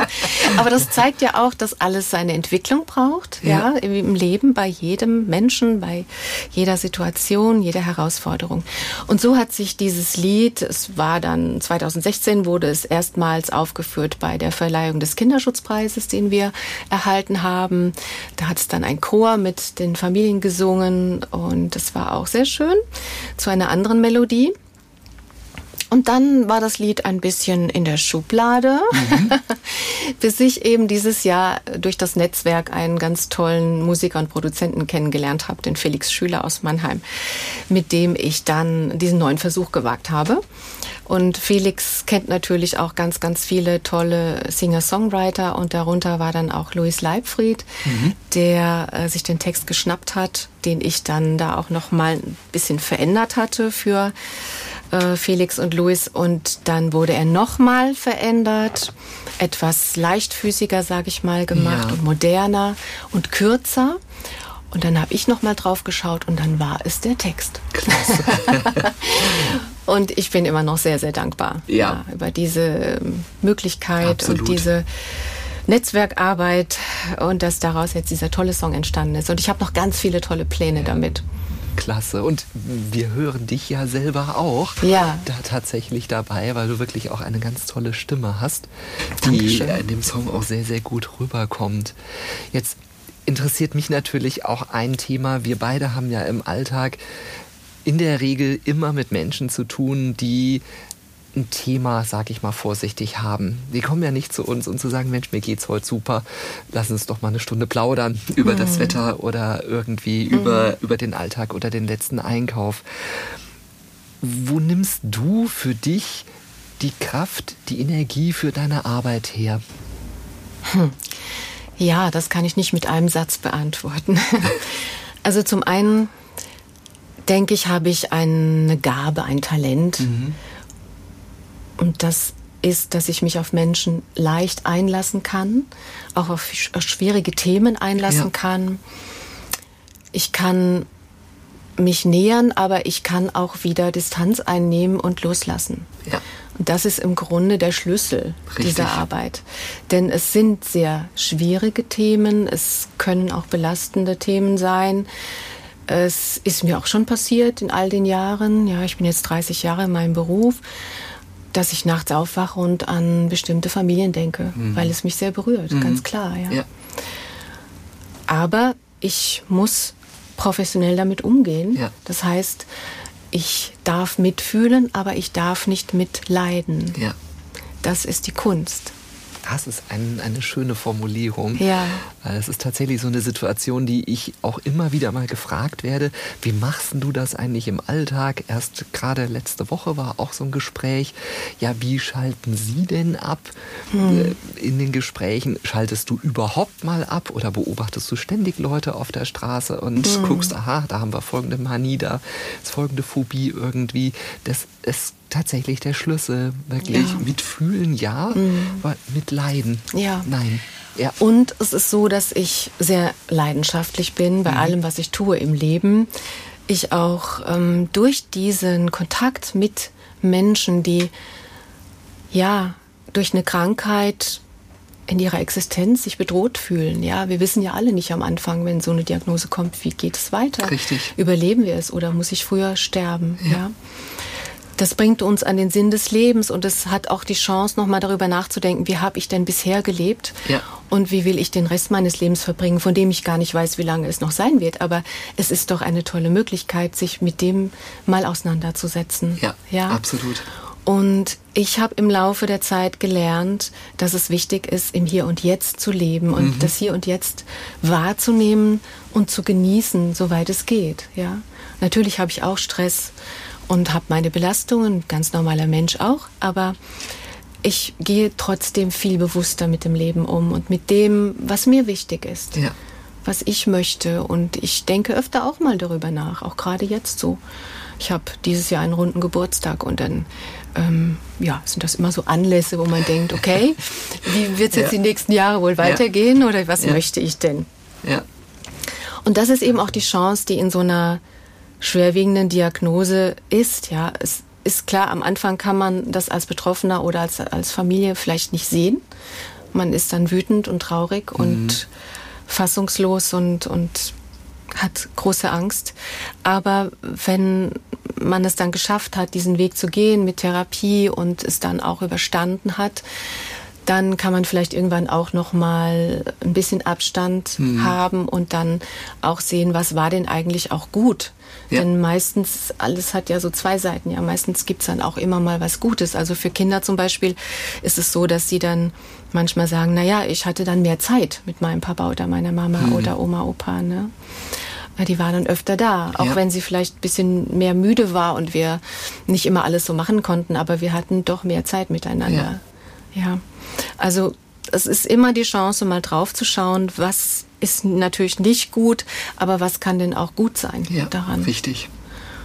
Aber das zeigt ja auch, dass alles seine Entwicklung braucht, ja. ja, im Leben, bei jedem Menschen, bei jeder Situation, jeder Herausforderung. Und so hat sich dieses Lied, es war dann 2016, wurde es erstmals aufgeführt bei der Verleihung des Kinderschutzpreises, den wir erhalten haben. Da hat es dann ein Chor mit den Familien gesungen und das war auch sehr schön zu einer anderen Melodie. Und dann war das Lied ein bisschen in der Schublade, mhm. bis ich eben dieses Jahr durch das Netzwerk einen ganz tollen Musiker und Produzenten kennengelernt habe, den Felix Schüler aus Mannheim, mit dem ich dann diesen neuen Versuch gewagt habe. Und Felix kennt natürlich auch ganz, ganz viele tolle Singer-Songwriter und darunter war dann auch Louis Leibfried, mhm. der äh, sich den Text geschnappt hat, den ich dann da auch noch mal ein bisschen verändert hatte für äh, Felix und Louis. Und dann wurde er nochmal verändert, etwas leichtfüßiger, sage ich mal, gemacht ja. und moderner und kürzer. Und dann habe ich noch mal drauf geschaut und dann war es der Text. Und ich bin immer noch sehr, sehr dankbar ja. Ja, über diese ähm, Möglichkeit Absolut. und diese Netzwerkarbeit und dass daraus jetzt dieser tolle Song entstanden ist. Und ich habe noch ganz viele tolle Pläne damit. Klasse. Und wir hören dich ja selber auch ja. da tatsächlich dabei, weil du wirklich auch eine ganz tolle Stimme hast, die Dankeschön. in dem Song auch sehr, sehr gut rüberkommt. Jetzt interessiert mich natürlich auch ein Thema. Wir beide haben ja im Alltag in der Regel immer mit Menschen zu tun, die ein Thema, sag ich mal vorsichtig, haben. Die kommen ja nicht zu uns und zu sagen, Mensch, mir geht's heute super, lass uns doch mal eine Stunde plaudern über mhm. das Wetter oder irgendwie mhm. über, über den Alltag oder den letzten Einkauf. Wo nimmst du für dich die Kraft, die Energie für deine Arbeit her? Hm. Ja, das kann ich nicht mit einem Satz beantworten. also zum einen denke ich, habe ich eine Gabe, ein Talent. Mhm. Und das ist, dass ich mich auf Menschen leicht einlassen kann, auch auf schwierige Themen einlassen ja. kann. Ich kann mich nähern, aber ich kann auch wieder Distanz einnehmen und loslassen. Ja. Und das ist im Grunde der Schlüssel Richtig. dieser Arbeit. Denn es sind sehr schwierige Themen, es können auch belastende Themen sein. Es ist mir auch schon passiert in all den Jahren, ja, ich bin jetzt 30 Jahre in meinem Beruf, dass ich nachts aufwache und an bestimmte Familien denke, mhm. weil es mich sehr berührt, mhm. ganz klar, ja. ja. Aber ich muss professionell damit umgehen. Ja. Das heißt, ich darf mitfühlen, aber ich darf nicht mitleiden. Ja. Das ist die Kunst. Das ist ein, eine schöne Formulierung. Ja. Es ist tatsächlich so eine Situation, die ich auch immer wieder mal gefragt werde. Wie machst du das eigentlich im Alltag? Erst gerade letzte Woche war auch so ein Gespräch. Ja, wie schalten Sie denn ab hm. Äh, in den Gesprächen? Schaltest du überhaupt mal ab oder beobachtest du ständig Leute auf der Straße und hm. guckst, aha, da haben wir folgende Manie, da ist folgende Phobie irgendwie. Das ist tatsächlich der Schlüssel. Wirklich ja. mitfühlen, ja, mhm. aber mit leiden, ja. nein. Ja. Und es ist so, dass ich sehr leidenschaftlich bin bei mhm. allem, was ich tue im Leben. Ich auch ähm, durch diesen Kontakt mit Menschen, die ja durch eine Krankheit in ihrer Existenz sich bedroht fühlen. Ja, wir wissen ja alle nicht am Anfang, wenn so eine Diagnose kommt, wie geht es weiter? Richtig. Überleben wir es oder muss ich früher sterben? ja? ja? Das bringt uns an den Sinn des Lebens und es hat auch die Chance, nochmal darüber nachzudenken, wie habe ich denn bisher gelebt ja. und wie will ich den Rest meines Lebens verbringen, von dem ich gar nicht weiß, wie lange es noch sein wird. Aber es ist doch eine tolle Möglichkeit, sich mit dem mal auseinanderzusetzen. Ja, ja? absolut. Und ich habe im Laufe der Zeit gelernt, dass es wichtig ist, im Hier und Jetzt zu leben und mhm. das Hier und Jetzt wahrzunehmen und zu genießen, soweit es geht. Ja, natürlich habe ich auch Stress und habe meine Belastungen, ganz normaler Mensch auch, aber ich gehe trotzdem viel bewusster mit dem Leben um und mit dem, was mir wichtig ist, ja. was ich möchte. Und ich denke öfter auch mal darüber nach, auch gerade jetzt so. Ich habe dieses Jahr einen runden Geburtstag und dann ähm, ja, sind das immer so Anlässe, wo man denkt, okay, wie wird es jetzt ja. die nächsten Jahre wohl weitergehen ja. oder was möchte ich denn? Ja. Und das ist eben auch die Chance, die in so einer schwerwiegenden Diagnose ist. Ja, es ist klar, am Anfang kann man das als Betroffener oder als, als Familie vielleicht nicht sehen. Man ist dann wütend und traurig mhm. und fassungslos und, und hat große Angst. Aber wenn man es dann geschafft hat, diesen Weg zu gehen mit Therapie und es dann auch überstanden hat, dann kann man vielleicht irgendwann auch noch mal ein bisschen Abstand mhm. haben und dann auch sehen, was war denn eigentlich auch gut ja. Denn meistens, alles hat ja so zwei Seiten. Ja, meistens gibt's dann auch immer mal was Gutes. Also für Kinder zum Beispiel ist es so, dass sie dann manchmal sagen, na ja, ich hatte dann mehr Zeit mit meinem Papa oder meiner Mama mhm. oder Oma, Opa, ne? Die waren dann öfter da, auch ja. wenn sie vielleicht ein bisschen mehr müde war und wir nicht immer alles so machen konnten, aber wir hatten doch mehr Zeit miteinander. Ja. ja. Also es ist immer die Chance, mal drauf zu schauen, was ist natürlich nicht gut, aber was kann denn auch gut sein ja, daran? Richtig.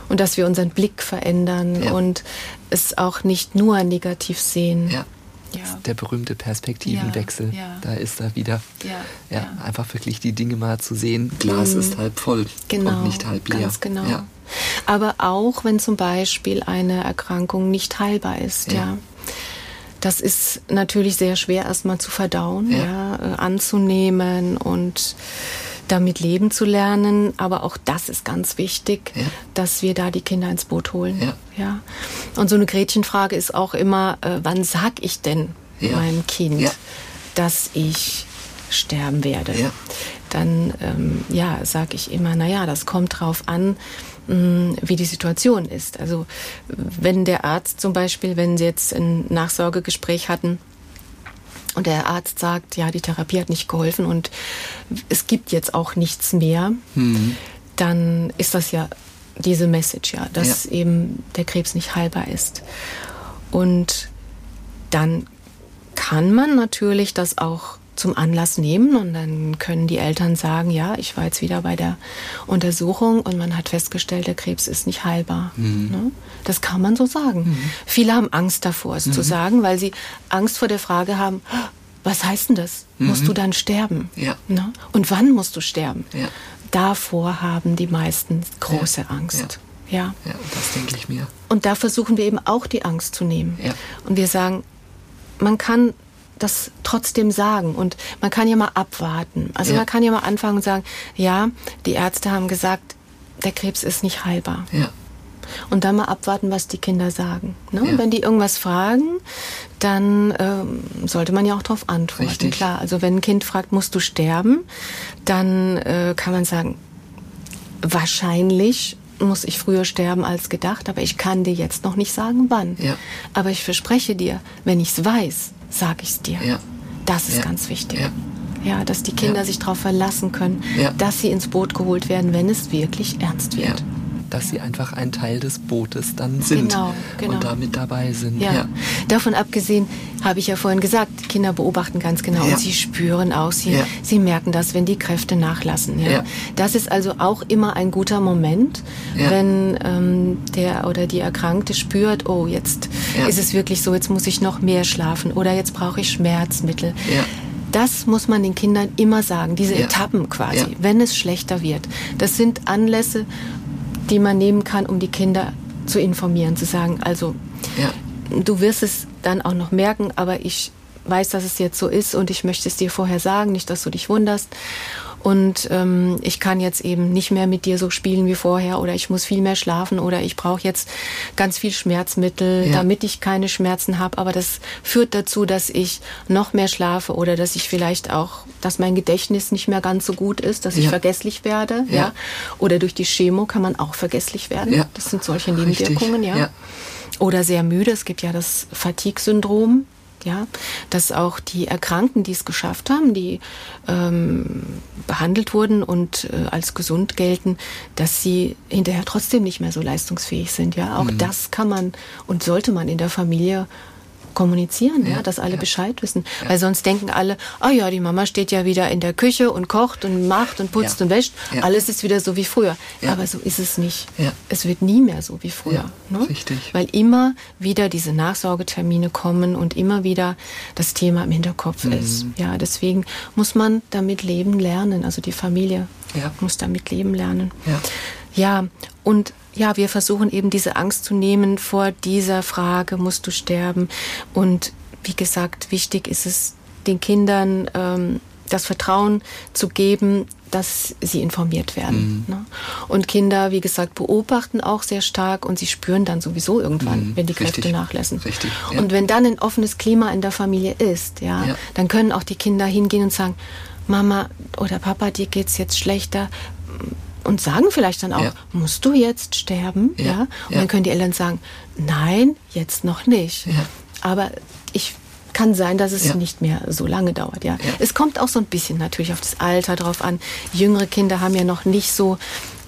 Und dass wir unseren Blick verändern Ja. und es auch nicht nur negativ sehen. Ja. Ja. Der berühmte Perspektivenwechsel. Ja, ja. Da ist er wieder. Ja, Ja, ja. einfach wirklich die Dinge mal zu sehen. Glas ist halb voll Genau, und nicht halb leer. Ganz genau. Ja. Aber auch wenn zum Beispiel eine Erkrankung nicht heilbar ist, Ja. Das ist natürlich sehr schwer erstmal zu verdauen, Ja. ja, äh, anzunehmen und damit leben zu lernen. Aber auch das ist ganz wichtig, Ja. dass wir da die Kinder ins Boot holen. Ja. Ja. Und so eine Gretchenfrage ist auch immer, äh, wann sag ich denn meinem Kind, dass ich sterben werde? Dann ähm, ja, sage ich immer, naja, das kommt drauf an, wie die Situation ist. Also wenn der Arzt zum Beispiel, wenn Sie jetzt ein Nachsorgegespräch hatten, und der Arzt sagt, ja, die Therapie hat nicht geholfen und es gibt jetzt auch nichts mehr, Mhm. dann ist das ja diese Message, ja, dass Ja. eben der Krebs nicht heilbar ist. Und dann kann man natürlich das auch zum Anlass nehmen und dann können die Eltern sagen, ja, ich war jetzt wieder bei der Untersuchung und man hat festgestellt, der Krebs ist nicht heilbar. Ne? Das kann man so sagen. Viele haben Angst davor, es zu sagen, weil sie Angst vor der Frage haben, was heißt denn das? Musst du dann sterben? Ja. Ne? Und wann musst du sterben? Ja. Davor haben die meisten große Ja. Angst. Ja. Ja, das denke ich mir. Und da versuchen wir eben auch die Angst zu nehmen. Ja. Und wir sagen, man kann das trotzdem sagen und man kann ja mal abwarten. Also Ja. man kann ja mal anfangen und sagen, ja, die Ärzte haben gesagt, der Krebs ist nicht heilbar. Ja. Und dann mal abwarten, was die Kinder sagen. Ne? Ja. Wenn die irgendwas fragen, dann ähm, sollte man ja auch darauf antworten. Richtig. Klar, also wenn ein Kind fragt, musst du sterben, dann äh, kann man sagen, wahrscheinlich muss ich früher sterben als gedacht, aber ich kann dir jetzt noch nicht sagen, wann. Ja. Aber ich verspreche dir, wenn ich es weiß, sage ich es dir. Ja. Das ist Ja. ganz wichtig. Ja. Ja, dass die Kinder sich darauf verlassen können, dass sie ins Boot geholt werden, wenn es wirklich ernst wird. Dass sie einfach ein Teil des Bootes dann sind Genau, genau. und damit dabei sind. Ja. Ja. Davon abgesehen habe ich ja vorhin gesagt, die Kinder beobachten ganz genau Ja. und sie spüren auch, sie, Ja. sie merken das, wenn die Kräfte nachlassen. Ja. Das ist also auch immer ein guter Moment, wenn ähm, der oder die Erkrankte spürt, oh, jetzt ist es wirklich so, jetzt muss ich noch mehr schlafen oder jetzt brauche ich Schmerzmittel. Das muss man den Kindern immer sagen, diese Ja. Etappen quasi, Ja. wenn es schlechter wird. Das sind Anlässe, die man nehmen kann, um die Kinder zu informieren, zu sagen, also Ja. du wirst es dann auch noch merken, aber ich weiß, dass es jetzt so ist und ich möchte es dir vorher sagen, nicht, dass du dich wunderst. Und ähm, ich kann jetzt eben nicht mehr mit dir so spielen wie vorher oder ich muss viel mehr schlafen oder ich brauche jetzt ganz viel Schmerzmittel, Ja. damit ich keine Schmerzen habe. Aber das führt dazu, dass ich noch mehr schlafe oder dass ich vielleicht auch, dass mein Gedächtnis nicht mehr ganz so gut ist, dass ich Ja. vergesslich werde. Ja. Ja. Oder durch die Chemo kann man auch vergesslich werden. Ja. Das sind solche. Nebenwirkungen, ja. Ja. Oder sehr müde. Es gibt ja das Fatigue-Syndrom. Ja, dass auch die Erkrankten, die es geschafft haben, die ähm, behandelt wurden und äh, als gesund gelten, dass sie hinterher trotzdem nicht mehr so leistungsfähig sind. Ja, auch das kann man und sollte man in der Familie kommunizieren, ja, Ja, dass alle ja. Bescheid wissen. Weil sonst denken alle, ah ja, die Mama steht ja wieder in der Küche und kocht und macht und putzt Ja. und wäscht. Ja. Alles ist wieder so wie früher. Ja. Aber so ist es nicht. Ja. Es wird nie mehr so wie früher. Ja, ne? richtig. Weil immer wieder diese Nachsorgetermine kommen und immer wieder das Thema im Hinterkopf Mhm. ist. Ja, deswegen muss man damit leben lernen. Also die Familie Ja. muss damit leben lernen. Ja. Ja, und ja, wir versuchen eben diese Angst zu nehmen vor dieser Frage, musst du sterben? Und wie gesagt, wichtig ist es, den Kindern ähm, das Vertrauen zu geben, dass sie informiert werden. Mhm. Ne? Und Kinder, wie gesagt, beobachten auch sehr stark und sie spüren dann sowieso irgendwann, Mhm, wenn die Kräfte richtig, nachlassen. richtig, ja. Und wenn dann ein offenes Klima in der Familie ist, ja, Ja. dann können auch die Kinder hingehen und sagen, Mama oder Papa, dir geht's jetzt schlechter. Und sagen vielleicht dann auch, Ja. musst du jetzt sterben? Ja, Ja. Und ja. dann können die Eltern sagen, nein, jetzt noch nicht. Aber ich kann sein, dass es nicht mehr so lange dauert. Ja. Ja. Es kommt auch so ein bisschen natürlich auf das Alter drauf an. Jüngere Kinder haben ja noch nicht so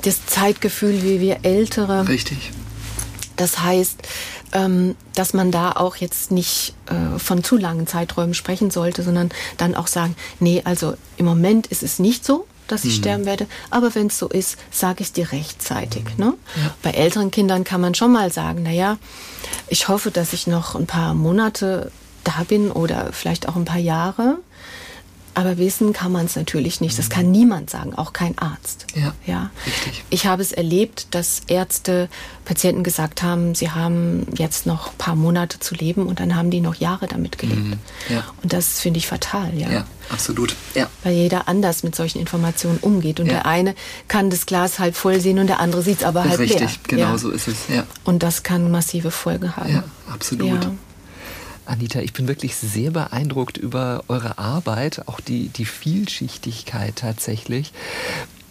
das Zeitgefühl wie wir Ältere. Richtig. Das heißt, ähm, dass man da auch jetzt nicht äh, von zu langen Zeiträumen sprechen sollte, sondern dann auch sagen, nee, also im Moment ist es nicht so, dass ich mhm. sterben werde, aber wenn es so ist, sage ich es dir rechtzeitig. Ne? Ja. Bei älteren Kindern kann man schon mal sagen, naja, ich hoffe, dass ich noch ein paar Monate da bin oder vielleicht auch ein paar Jahre. Aber wissen kann man es natürlich nicht. Das kann niemand sagen, auch kein Arzt. Ja, ja. Richtig. Ich habe es erlebt, dass Ärzte Patienten gesagt haben, sie haben jetzt noch ein paar Monate zu leben und dann haben die noch Jahre damit gelebt. Mhm. Ja. Und das finde ich fatal, ja. Ja, absolut. Ja. Weil jeder anders mit solchen Informationen umgeht. Und ja. der eine kann das Glas halb voll sehen und der andere sieht es aber halb richtig. leer. Richtig, genau so ist es. Ja. Und das kann massive Folgen haben. Ja, absolut. Anita, ich bin wirklich sehr beeindruckt über eure Arbeit, auch die, die Vielschichtigkeit tatsächlich.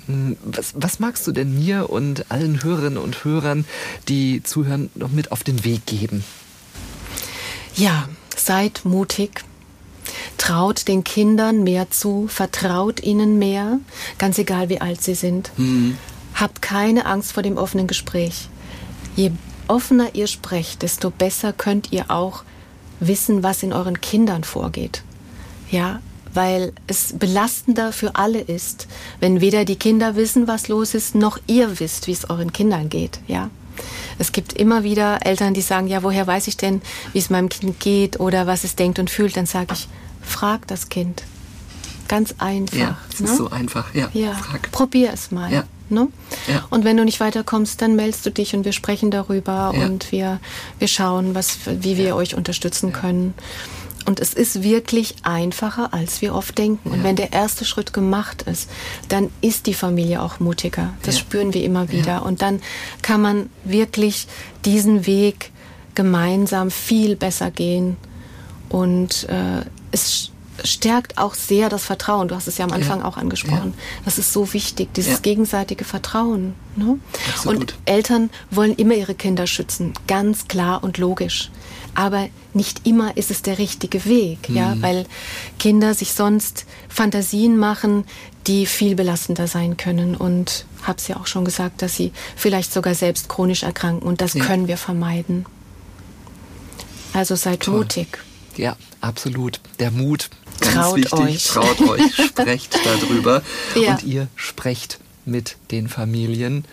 Hm, was, was, magst du denn mir und allen Hörerinnen und Hörern, die zuhören, noch mit auf den Weg geben? Ja, seid mutig. Traut den Kindern mehr zu, vertraut ihnen mehr, ganz egal wie alt sie sind. Mhm. Habt keine Angst vor dem offenen Gespräch. Je offener ihr sprecht, desto besser könnt ihr auch wissen, was in euren Kindern vorgeht. Ja, weil es belastender für alle ist, wenn weder die Kinder wissen, was los ist, noch ihr wisst, wie es euren Kindern geht. Ja. Es gibt immer wieder Eltern, die sagen, ja, woher weiß ich denn, wie es meinem Kind geht oder was es denkt und fühlt? Dann sage ich, frag das Kind. Ganz einfach. Ja, es ne? ist so einfach. Ja, ja. Frag. probier es mal. Ja. Ne? Ja. Und wenn du nicht weiterkommst, dann meldest du dich und wir sprechen darüber ja. und wir, wir schauen, was, wie wir ja. euch unterstützen können. Und es ist wirklich einfacher, als wir oft denken. Und wenn der erste Schritt gemacht ist, dann ist die Familie auch mutiger. Das spüren wir immer wieder. Und dann kann man wirklich diesen Weg gemeinsam viel besser gehen. Und äh, es stärkt auch sehr das Vertrauen. Du hast es ja am Anfang ja. auch angesprochen. Ja. Das ist so wichtig, dieses ja. gegenseitige Vertrauen. Ne? Und Eltern wollen immer ihre Kinder schützen, ganz klar und logisch. Aber nicht immer ist es der richtige Weg, mhm. ja, weil Kinder sich sonst Fantasien machen, die viel belastender sein können. Und habe es ja auch schon gesagt, dass sie vielleicht sogar selbst chronisch erkranken. Und das können wir vermeiden. Also seid Toll. mutig. Ja, absolut. Der Mut, Ganz traut wichtig, euch. traut euch, sprecht darüber ja. und ihr sprecht mit den Familien.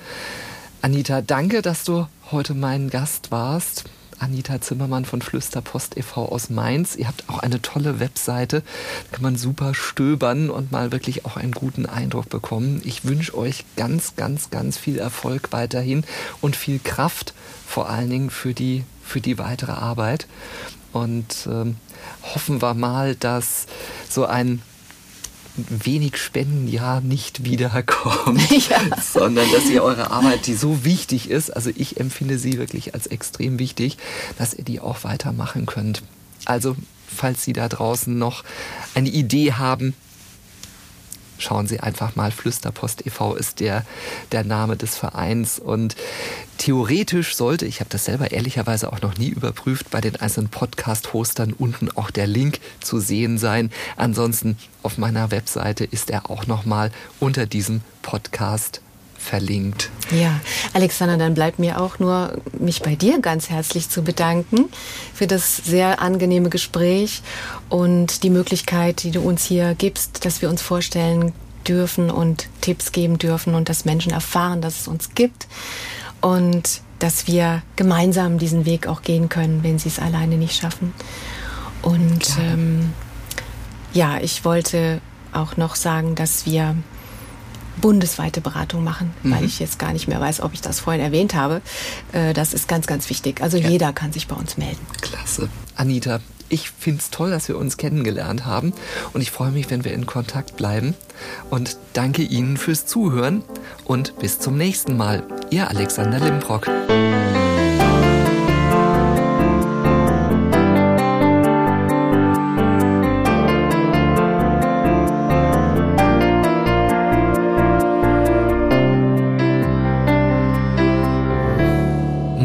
Anita, danke, dass du heute mein Gast warst. Anita Zimmermann von Flüsterpost e.V. aus Mainz. Ihr habt auch eine tolle Webseite. Da kann man super stöbern und mal wirklich auch einen guten Eindruck bekommen. Ich wünsche euch ganz, ganz, ganz viel Erfolg weiterhin und viel Kraft vor allen Dingen für die, für die weitere Arbeit. Und ähm, hoffen wir mal, dass so ein wenig Spendenjahr nicht wiederkommt, ja. sondern dass ihr eure Arbeit, die so wichtig ist, also ich empfinde sie wirklich als extrem wichtig, dass ihr die auch weitermachen könnt. Also, falls Sie da draußen noch eine Idee haben, schauen Sie einfach mal, Flüsterpost e.V. ist der, der Name des Vereins. Und theoretisch sollte, ich habe das selber ehrlicherweise auch noch nie überprüft, bei den einzelnen Podcast-Hostern unten auch der Link zu sehen sein. Ansonsten auf meiner Webseite ist er auch nochmal unter diesem Podcast verlinkt. Ja, Alexander, dann bleibt mir auch nur, mich bei dir ganz herzlich zu bedanken für das sehr angenehme Gespräch und die Möglichkeit, die du uns hier gibst, dass wir uns vorstellen dürfen und Tipps geben dürfen und dass Menschen erfahren, dass es uns gibt und dass wir gemeinsam diesen Weg auch gehen können, wenn sie es alleine nicht schaffen. Und ähm, ja, ich wollte auch noch sagen, dass wir bundesweite Beratung machen, mhm. weil ich jetzt gar nicht mehr weiß, ob ich das vorhin erwähnt habe. Äh, das ist ganz, ganz wichtig. Also ja. jeder kann sich bei uns melden. Klasse. Anita, ich finde es toll, dass wir uns kennengelernt haben und ich freue mich, wenn wir in Kontakt bleiben. Und danke Ihnen fürs Zuhören und bis zum nächsten Mal. Ihr Alexander Limbrock.